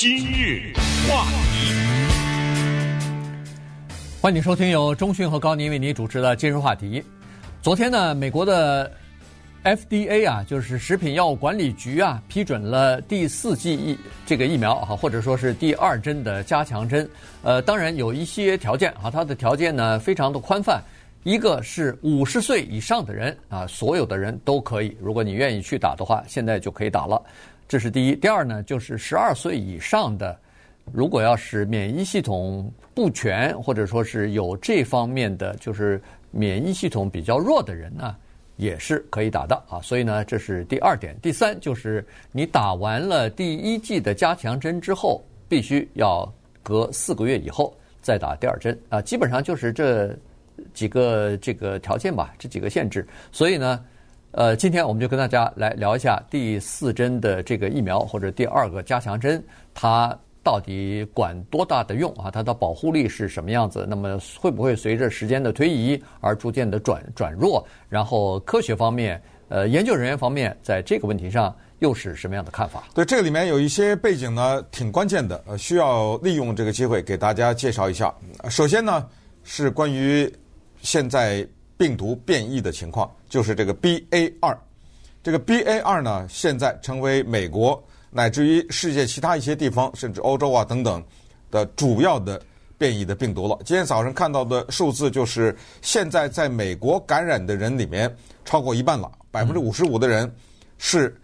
今日话题，欢迎收听由中讯和高宁为您主持的今日话题。昨天呢，美国的 FDA 啊，就是食品药物管理局啊，批准了第四剂疫这个疫苗啊，或者说是第二针的加强针。呃，当然有一些条件啊，它的条件呢非常的宽泛。一个是五十岁以上的人啊，所有的人都可以，如果你愿意去打的话，现在就可以打了。这是第一。第二呢，就是十二岁以上的，如果要是免疫系统不全，或者说是有这方面的，就是免疫系统比较弱的人呢，也是可以打的啊。所以呢，这是第二点。第三就是你打完了第一剂的加强针之后，必须要隔四个月以后再打第二针啊。基本上就是这。几个这个条件吧，这几个限制，所以呢，呃，今天我们就跟大家来聊一下第四针的这个疫苗或者第二个加强针，它到底管多大的用啊？它的保护力是什么样子？那么会不会随着时间的推移而逐渐的转转弱？然后科学方面，呃，研究人员方面在这个问题上又是什么样的看法？对，这个里面有一些背景呢，挺关键的，呃，需要利用这个机会给大家介绍一下。首先呢，是关于。现在病毒变异的情况，就是这个 BA 二，这个 BA 二呢，现在成为美国乃至于世界其他一些地方，甚至欧洲啊等等的主要的变异的病毒了。今天早上看到的数字就是，现在在美国感染的人里面，超过一半了，百分之五十五的人是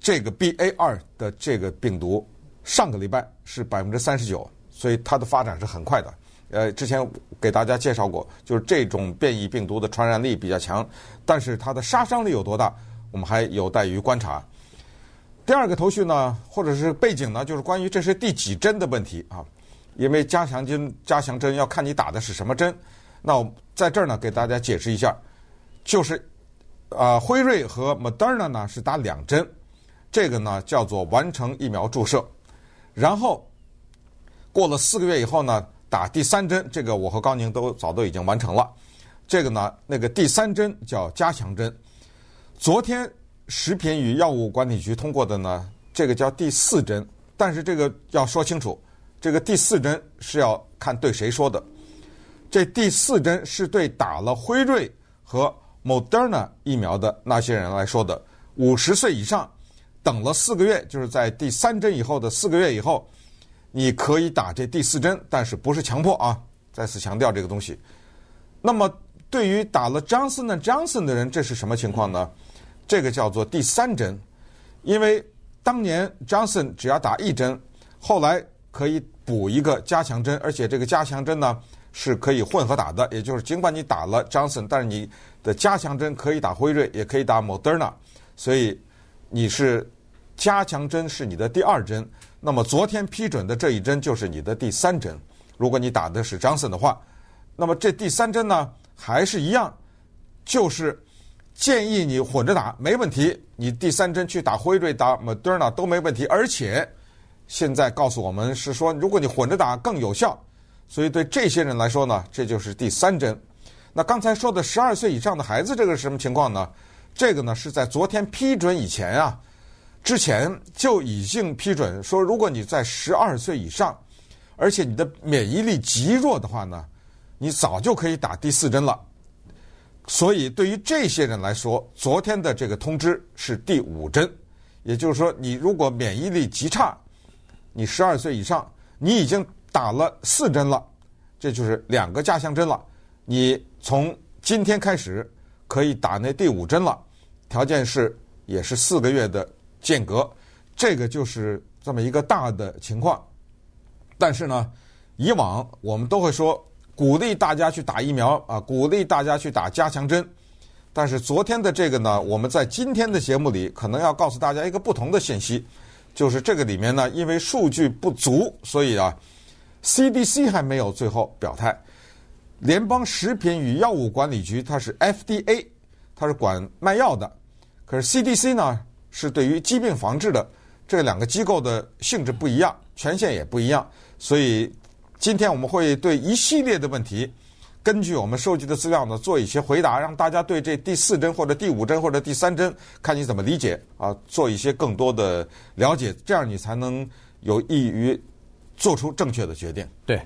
这个 BA 二的这个病毒。上个礼拜是百分之三十九，所以它的发展是很快的。呃，之前给大家介绍过，就是这种变异病毒的传染力比较强，但是它的杀伤力有多大，我们还有待于观察。第二个头绪呢，或者是背景呢，就是关于这是第几针的问题啊，因为加强针加强针要看你打的是什么针。那我在这儿呢，给大家解释一下，就是啊，辉瑞和 Moderna 呢是打两针，这个呢叫做完成疫苗注射，然后过了四个月以后呢。打第三针，这个我和高宁都早都已经完成了。这个呢，那个第三针叫加强针。昨天食品与药物管理局通过的呢，这个叫第四针。但是这个要说清楚，这个第四针是要看对谁说的。这第四针是对打了辉瑞和 Moderna 疫苗的那些人来说的。五十岁以上，等了四个月，就是在第三针以后的四个月以后。你可以打这第四针，但是不是强迫啊？再次强调这个东西。那么，对于打了 Johnson 和 Johnson 的人，这是什么情况呢？这个叫做第三针，因为当年 Johnson 只要打一针，后来可以补一个加强针，而且这个加强针呢是可以混合打的，也就是尽管你打了 Johnson，但是你的加强针可以打辉瑞，也可以打 Moderna，所以你是加强针是你的第二针。那么昨天批准的这一针就是你的第三针，如果你打的是张森的话，那么这第三针呢还是一样，就是建议你混着打，没问题。你第三针去打辉瑞、打 Moderna 都没问题，而且现在告诉我们是说，如果你混着打更有效，所以对这些人来说呢，这就是第三针。那刚才说的十二岁以上的孩子，这个是什么情况呢？这个呢是在昨天批准以前啊。之前就已经批准说，如果你在十二岁以上，而且你的免疫力极弱的话呢，你早就可以打第四针了。所以对于这些人来说，昨天的这个通知是第五针，也就是说，你如果免疫力极差，你十二岁以上，你已经打了四针了，这就是两个加强针了。你从今天开始可以打那第五针了，条件是也是四个月的。间隔，这个就是这么一个大的情况。但是呢，以往我们都会说鼓励大家去打疫苗啊，鼓励大家去打加强针。但是昨天的这个呢，我们在今天的节目里可能要告诉大家一个不同的信息，就是这个里面呢，因为数据不足，所以啊，CDC 还没有最后表态。联邦食品与药物管理局它是 FDA，它是管卖药的，可是 CDC 呢？是对于疾病防治的这两个机构的性质不一样，权限也不一样，所以今天我们会对一系列的问题，根据我们收集的资料呢做一些回答，让大家对这第四针或者第五针或者第三针看你怎么理解啊，做一些更多的了解，这样你才能有益于做出正确的决定。对，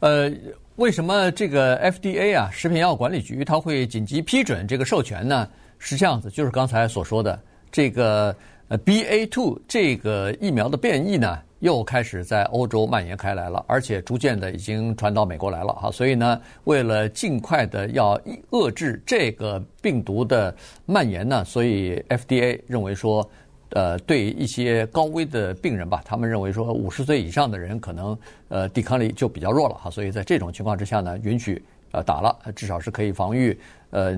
呃，为什么这个 FDA 啊，食品药管理局它会紧急批准这个授权呢？是这样子，就是刚才所说的这个呃 BA two 这个疫苗的变异呢，又开始在欧洲蔓延开来了，而且逐渐的已经传到美国来了哈。所以呢，为了尽快的要遏制这个病毒的蔓延呢，所以 FDA 认为说。呃，对一些高危的病人吧，他们认为说五十岁以上的人可能呃抵抗力就比较弱了哈，所以在这种情况之下呢，允许呃打了，至少是可以防御，呃，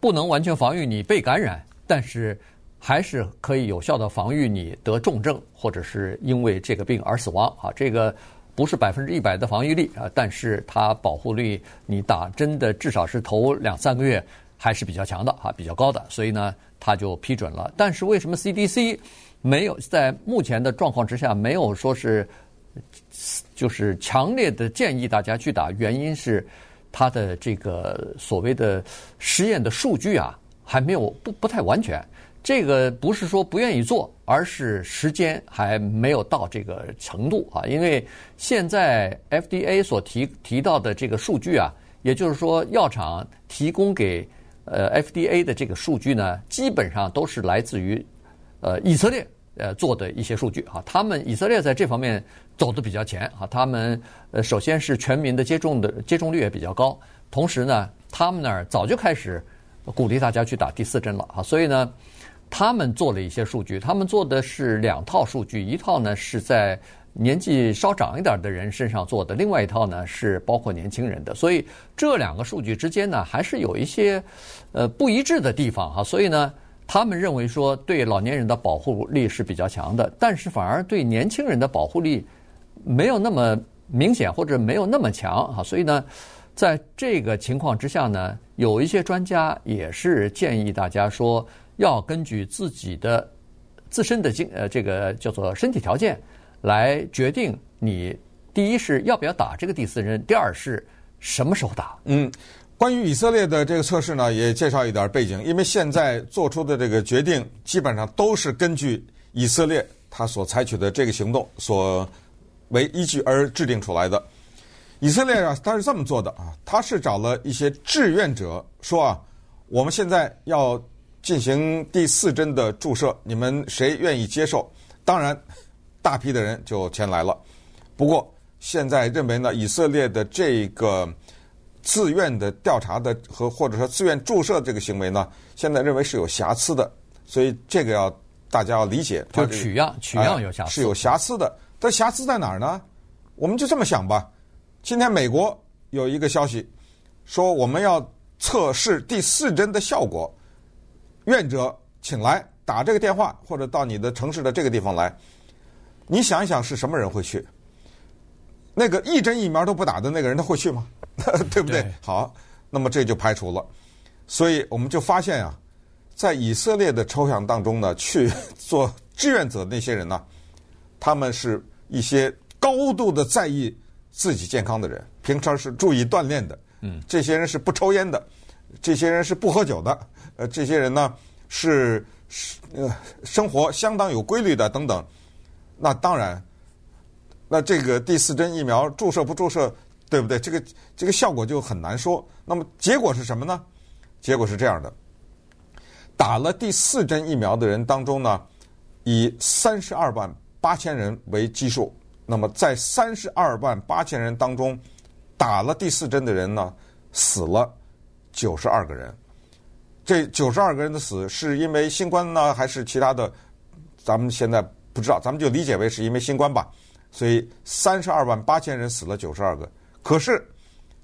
不能完全防御你被感染，但是还是可以有效的防御你得重症或者是因为这个病而死亡啊。这个不是百分之一百的防御力啊，但是它保护力，你打针的至少是头两三个月还是比较强的啊，比较高的，所以呢。他就批准了，但是为什么 CDC 没有在目前的状况之下没有说是就是强烈的建议大家去打？原因是他的这个所谓的实验的数据啊还没有不不太完全。这个不是说不愿意做，而是时间还没有到这个程度啊。因为现在 FDA 所提提到的这个数据啊，也就是说药厂提供给。呃，FDA 的这个数据呢，基本上都是来自于呃以色列呃做的一些数据啊。他们以色列在这方面走的比较前啊。他们呃首先是全民的接种的接种率也比较高，同时呢，他们那儿早就开始鼓励大家去打第四针了啊。所以呢，他们做了一些数据，他们做的是两套数据，一套呢是在。年纪稍长一点的人身上做的，另外一套呢是包括年轻人的，所以这两个数据之间呢还是有一些呃不一致的地方哈。所以呢，他们认为说对老年人的保护力是比较强的，但是反而对年轻人的保护力没有那么明显或者没有那么强哈。所以呢，在这个情况之下呢，有一些专家也是建议大家说要根据自己的自身的经呃这个叫做身体条件。来决定你第一是要不要打这个第四针，第二是什么时候打。嗯，关于以色列的这个测试呢，也介绍一点背景，因为现在做出的这个决定基本上都是根据以色列他所采取的这个行动所为依据而制定出来的。以色列啊，他是这么做的啊，他是找了一些志愿者说啊，我们现在要进行第四针的注射，你们谁愿意接受？当然。大批的人就前来了，不过现在认为呢，以色列的这个自愿的调查的和或者说自愿注射这个行为呢，现在认为是有瑕疵的，所以这个要大家要理解。就取样取样有瑕疵，是有瑕疵的。但瑕疵在哪儿呢？我们就这么想吧。今天美国有一个消息说，我们要测试第四针的效果，愿者请来打这个电话，或者到你的城市的这个地方来。你想一想，是什么人会去？那个一针疫苗都不打的那个人，他会去吗？对不对？对。好，那么这就排除了。所以我们就发现啊，在以色列的抽象当中呢，去做志愿者的那些人呢，他们是一些高度的在意自己健康的人，平常是注意锻炼的。嗯，这些人是不抽烟的，这些人是不喝酒的。呃，这些人呢是是呃生活相当有规律的等等。那当然，那这个第四针疫苗注射不注射，对不对？这个这个效果就很难说。那么结果是什么呢？结果是这样的：打了第四针疫苗的人当中呢，以三十二万八千人为基数。那么在三十二万八千人当中，打了第四针的人呢，死了九十二个人。这九十二个人的死是因为新冠呢，还是其他的？咱们现在。不知道，咱们就理解为是因为新冠吧，所以三十二万八千人死了九十二个。可是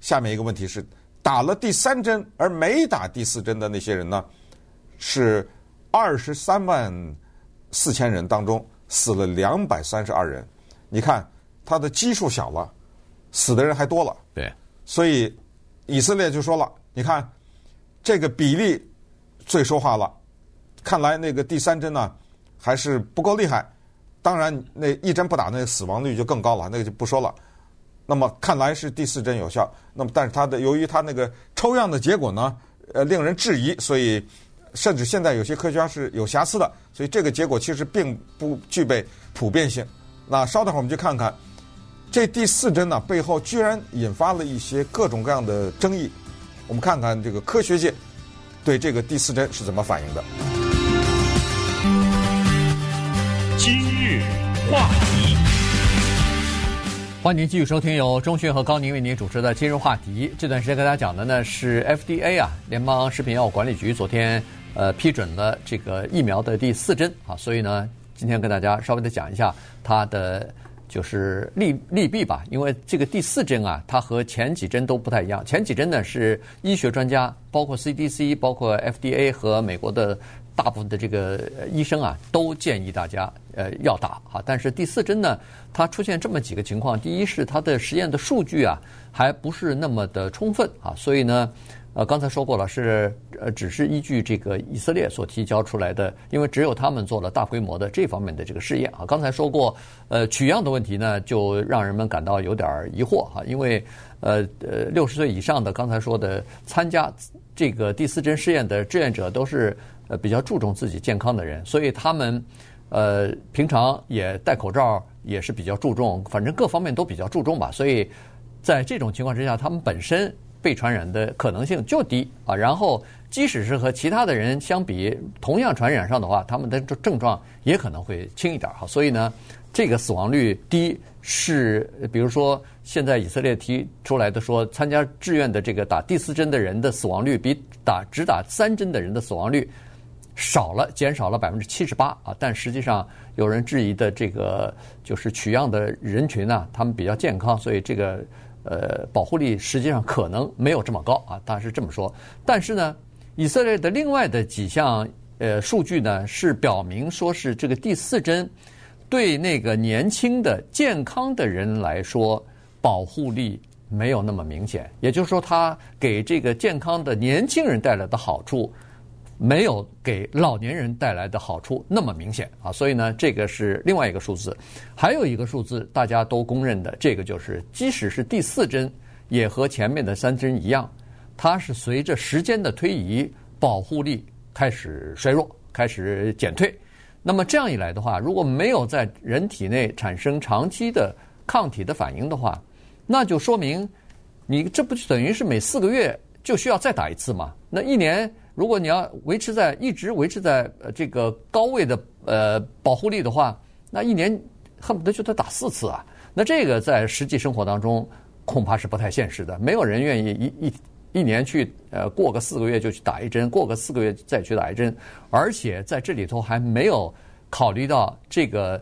下面一个问题是，打了第三针而没打第四针的那些人呢，是二十三万四千人当中死了两百三十二人。你看，他的基数小了，死的人还多了。对，所以以色列就说了，你看这个比例最说话了。看来那个第三针呢，还是不够厉害。当然，那一针不打，那个死亡率就更高了，那个就不说了。那么看来是第四针有效。那么，但是它的由于它那个抽样的结果呢，呃，令人质疑，所以甚至现在有些科学家是有瑕疵的。所以这个结果其实并不具备普遍性。那稍等会儿我们就看看这第四针呢背后居然引发了一些各种各样的争议。我们看看这个科学界对这个第四针是怎么反应的。今日话题，欢迎您继续收听由钟迅和高宁为您主持的《今日话题》。这段时间跟大家讲的呢是 FDA 啊，联邦食品药物管理局昨天呃批准了这个疫苗的第四针啊，所以呢，今天跟大家稍微的讲一下它的。就是利利弊吧，因为这个第四针啊，它和前几针都不太一样。前几针呢是医学专家，包括 CDC、包括 FDA 和美国的大部分的这个医生啊，都建议大家呃要打哈。但是第四针呢，它出现这么几个情况：第一是它的实验的数据啊还不是那么的充分啊，所以呢。呃，刚才说过了，是呃，只是依据这个以色列所提交出来的，因为只有他们做了大规模的这方面的这个试验啊。刚才说过，呃，取样的问题呢，就让人们感到有点疑惑哈，因为呃呃，六十岁以上的刚才说的参加这个第四针试验的志愿者都是呃比较注重自己健康的人，所以他们呃平常也戴口罩，也是比较注重，反正各方面都比较注重吧。所以在这种情况之下，他们本身。被传染的可能性就低啊，然后即使是和其他的人相比，同样传染上的话，他们的症状也可能会轻一点哈。所以呢，这个死亡率低是，比如说现在以色列提出来的说，参加志愿的这个打第四针的人的死亡率比打只打三针的人的死亡率少了，减少了百分之七十八啊。但实际上有人质疑的这个就是取样的人群呢，他们比较健康，所以这个。呃，保护力实际上可能没有这么高啊，当然是这么说。但是呢，以色列的另外的几项呃数据呢，是表明说是这个第四针对那个年轻的健康的人来说保护力没有那么明显，也就是说，它给这个健康的年轻人带来的好处。没有给老年人带来的好处那么明显啊，所以呢，这个是另外一个数字。还有一个数字大家都公认的，这个就是，即使是第四针，也和前面的三针一样，它是随着时间的推移，保护力开始衰弱，开始减退。那么这样一来的话，如果没有在人体内产生长期的抗体的反应的话，那就说明你这不就等于是每四个月就需要再打一次吗？那一年。如果你要维持在一直维持在这个高位的呃保护力的话，那一年恨不得就得打四次啊！那这个在实际生活当中恐怕是不太现实的，没有人愿意一一一年去呃过个四个月就去打一针，过个四个月再去打一针，而且在这里头还没有考虑到这个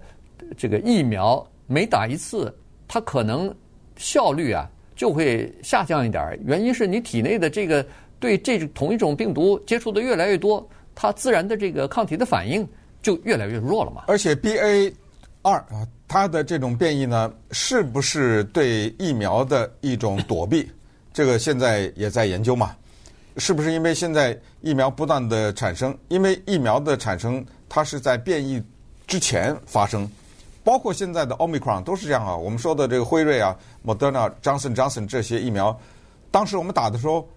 这个疫苗每打一次，它可能效率啊就会下降一点，原因是你体内的这个。对这种同一种病毒接触的越来越多，它自然的这个抗体的反应就越来越弱了嘛。而且 BA 二啊，它的这种变异呢，是不是对疫苗的一种躲避？这个现在也在研究嘛。是不是因为现在疫苗不断的产生？因为疫苗的产生，它是在变异之前发生，包括现在的 Omicron 都是这样啊。我们说的这个辉瑞啊、Moderna、Johnson Johnson 这些疫苗，当时我们打的时候。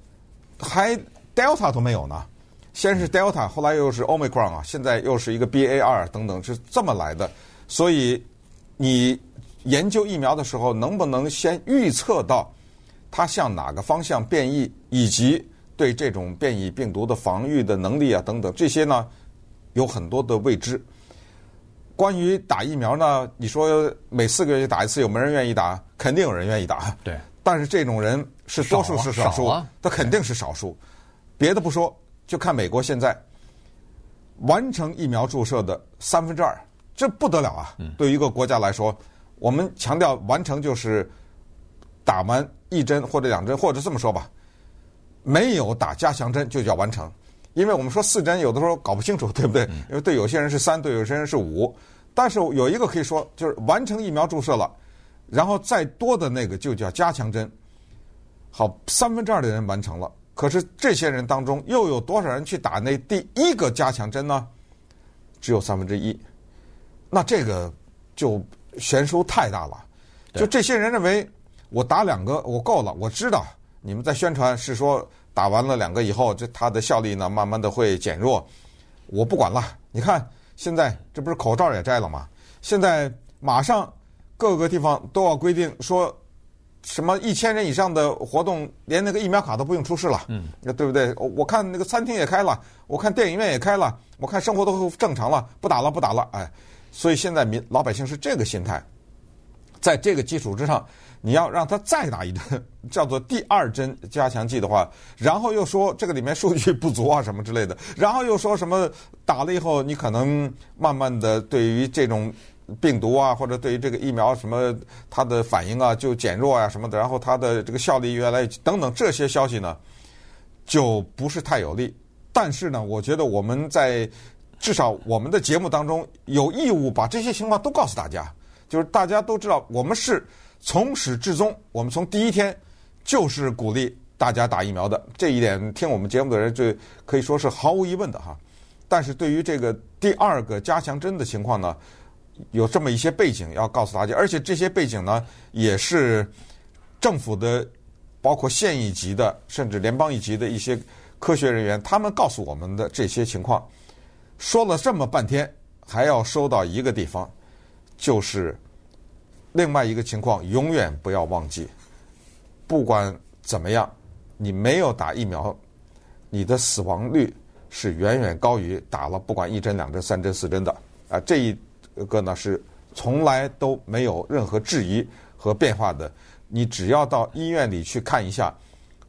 还 Delta 都没有呢，先是 Delta，后来又是 Omicron 啊，现在又是一个 BA 二等等，是这么来的。所以你研究疫苗的时候，能不能先预测到它向哪个方向变异，以及对这种变异病毒的防御的能力啊等等，这些呢有很多的未知。关于打疫苗呢，你说每四个月就打一次，有没人愿意打？肯定有人愿意打。对。但是这种人是多数是少数，他肯定是少数。别的不说，就看美国现在完成疫苗注射的三分之二，这不得了啊！对于一个国家来说，我们强调完成就是打完一针或者两针，或者这么说吧，没有打加强针就叫完成。因为我们说四针有的时候搞不清楚，对不对？因为对有些人是三，对有些人是五。但是有一个可以说，就是完成疫苗注射了。然后再多的那个就叫加强针，好，三分之二的人完成了。可是这些人当中又有多少人去打那第一个加强针呢？只有三分之一。那这个就悬殊太大了。就这些人认为我打两个我够了，我知道你们在宣传是说打完了两个以后，这它的效力呢慢慢的会减弱。我不管了，你看现在这不是口罩也摘了吗？现在马上。各个地方都要规定说，什么一千人以上的活动，连那个疫苗卡都不用出示了，嗯，对不对？我看那个餐厅也开了，我看电影院也开了，我看生活都正常了，不打了，不打了，哎，所以现在民老百姓是这个心态，在这个基础之上。你要让他再打一针，叫做第二针加强剂的话，然后又说这个里面数据不足啊什么之类的，然后又说什么打了以后你可能慢慢的对于这种病毒啊或者对于这个疫苗什么它的反应啊就减弱啊什么的，然后它的这个效力越来越等等这些消息呢，就不是太有利。但是呢，我觉得我们在至少我们的节目当中有义务把这些情况都告诉大家，就是大家都知道我们是。从始至终，我们从第一天就是鼓励大家打疫苗的。这一点，听我们节目的人就可以说是毫无疑问的哈。但是对于这个第二个加强针的情况呢，有这么一些背景要告诉大家，而且这些背景呢，也是政府的，包括县一级的，甚至联邦一级的一些科学人员，他们告诉我们的这些情况。说了这么半天，还要说到一个地方，就是。另外一个情况，永远不要忘记，不管怎么样，你没有打疫苗，你的死亡率是远远高于打了不管一针、两针、三针、四针的。啊，这一个呢是从来都没有任何质疑和变化的。你只要到医院里去看一下，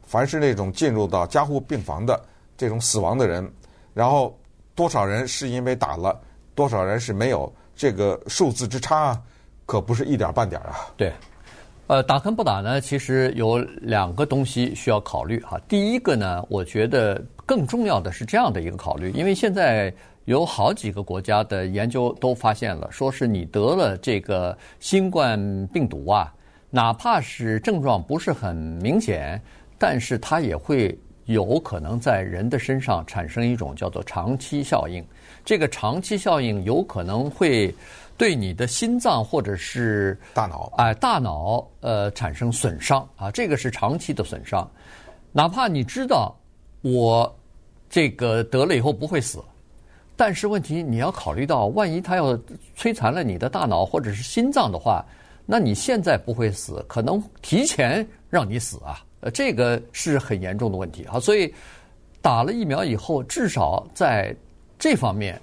凡是那种进入到加护病房的这种死亡的人，然后多少人是因为打了，多少人是没有，这个数字之差。可不是一点半点啊！对，呃，打跟不打呢，其实有两个东西需要考虑哈。第一个呢，我觉得更重要的是这样的一个考虑，因为现在有好几个国家的研究都发现了，说是你得了这个新冠病毒啊，哪怕是症状不是很明显，但是它也会有可能在人的身上产生一种叫做长期效应。这个长期效应有可能会。对你的心脏或者是大脑，哎，大脑呃产生损伤啊，这个是长期的损伤。哪怕你知道我这个得了以后不会死，但是问题你要考虑到，万一它要摧残了你的大脑或者是心脏的话，那你现在不会死，可能提前让你死啊，呃，这个是很严重的问题啊。所以打了疫苗以后，至少在这方面。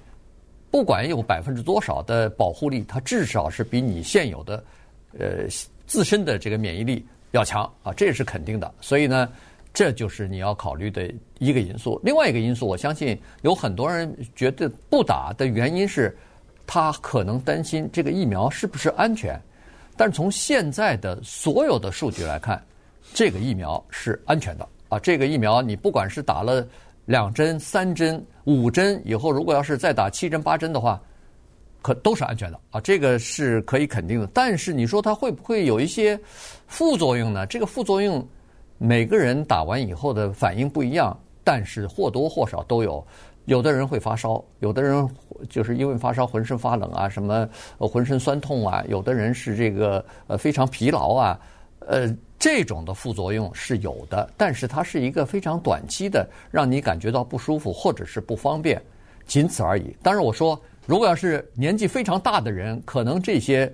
不管有百分之多少的保护力，它至少是比你现有的，呃，自身的这个免疫力要强啊，这是肯定的。所以呢，这就是你要考虑的一个因素。另外一个因素，我相信有很多人觉得不打的原因是，他可能担心这个疫苗是不是安全。但是从现在的所有的数据来看，这个疫苗是安全的啊。这个疫苗你不管是打了。两针、三针、五针以后，如果要是再打七针、八针的话，可都是安全的啊，这个是可以肯定的。但是你说它会不会有一些副作用呢？这个副作用每个人打完以后的反应不一样，但是或多或少都有。有的人会发烧，有的人就是因为发烧浑身发冷啊，什么浑身酸痛啊，有的人是这个呃非常疲劳啊，呃。这种的副作用是有的，但是它是一个非常短期的，让你感觉到不舒服或者是不方便，仅此而已。当然，我说如果要是年纪非常大的人，可能这些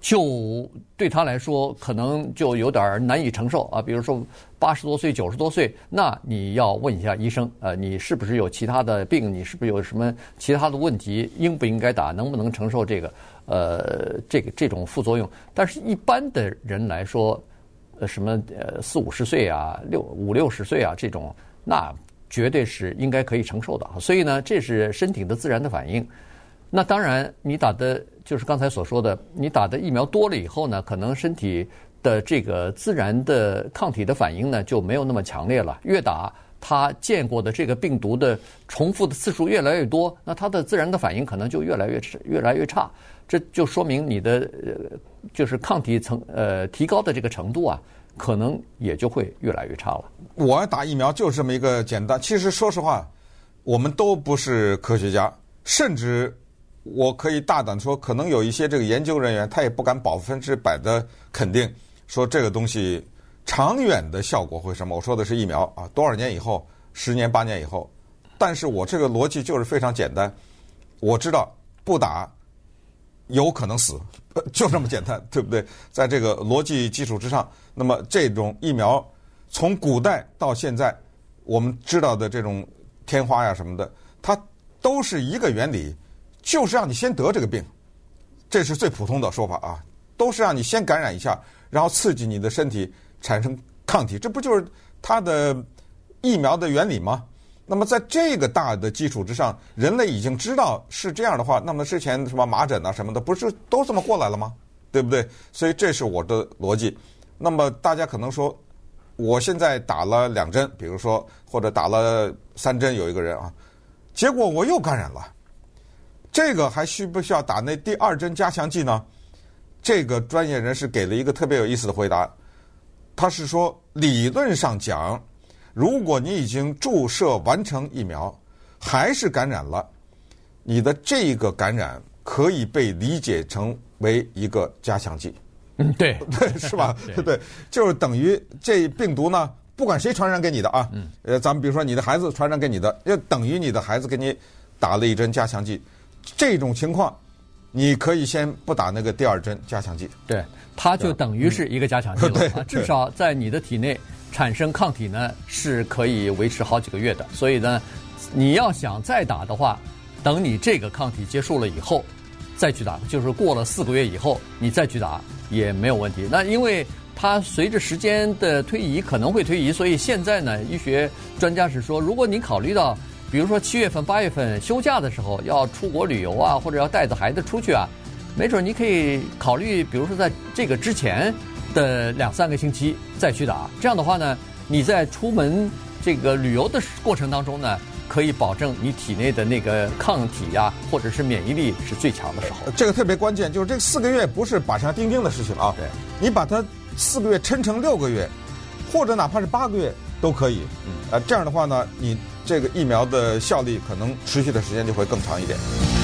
就对他来说可能就有点难以承受啊。比如说八十多岁、九十多岁，那你要问一下医生，呃，你是不是有其他的病？你是不是有什么其他的问题？应不应该打？能不能承受这个？呃，这个这种副作用？但是一般的人来说。呃，什么呃四五十岁啊，六五六十岁啊，这种那绝对是应该可以承受的。所以呢，这是身体的自然的反应。那当然，你打的就是刚才所说的，你打的疫苗多了以后呢，可能身体的这个自然的抗体的反应呢就没有那么强烈了。越打，它见过的这个病毒的重复的次数越来越多，那它的自然的反应可能就越来越越来越差。这就说明你的呃，就是抗体层呃提高的这个程度啊，可能也就会越来越差了。我打疫苗就是这么一个简单。其实说实话，我们都不是科学家，甚至我可以大胆说，可能有一些这个研究人员他也不敢百分之百的肯定说这个东西长远的效果会什么。我说的是疫苗啊，多少年以后，十年八年以后。但是我这个逻辑就是非常简单，我知道不打。有可能死，就这么简单，对不对？在这个逻辑基础之上，那么这种疫苗从古代到现在，我们知道的这种天花呀什么的，它都是一个原理，就是让你先得这个病，这是最普通的说法啊，都是让你先感染一下，然后刺激你的身体产生抗体，这不就是它的疫苗的原理吗？那么在这个大的基础之上，人类已经知道是这样的话，那么之前什么麻疹啊什么的，不是都这么过来了吗？对不对？所以这是我的逻辑。那么大家可能说，我现在打了两针，比如说或者打了三针，有一个人啊，结果我又感染了，这个还需不需要打那第二针加强剂呢？这个专业人士给了一个特别有意思的回答，他是说理论上讲。如果你已经注射完成疫苗，还是感染了，你的这个感染可以被理解成为一个加强剂。嗯，对，对，是吧？对，对，就是等于这病毒呢，不管谁传染给你的啊，嗯，呃，咱们比如说你的孩子传染给你的，就等于你的孩子给你打了一针加强剂，这种情况，你可以先不打那个第二针加强剂。对，它就等于是一个加强剂了，啊，至少在你的体内。产生抗体呢是可以维持好几个月的，所以呢，你要想再打的话，等你这个抗体结束了以后再去打，就是过了四个月以后你再去打也没有问题。那因为它随着时间的推移可能会推移，所以现在呢，医学专家是说，如果你考虑到，比如说七月份、八月份休假的时候要出国旅游啊，或者要带着孩子出去啊，没准你可以考虑，比如说在这个之前。的两三个星期再去打，这样的话呢，你在出门这个旅游的过程当中呢，可以保证你体内的那个抗体呀、啊，或者是免疫力是最强的时候。这个特别关键，就是这四个月不是板上钉钉的事情啊。对，你把它四个月抻成六个月，或者哪怕是八个月都可以。嗯，呃，这样的话呢，你这个疫苗的效力可能持续的时间就会更长一点。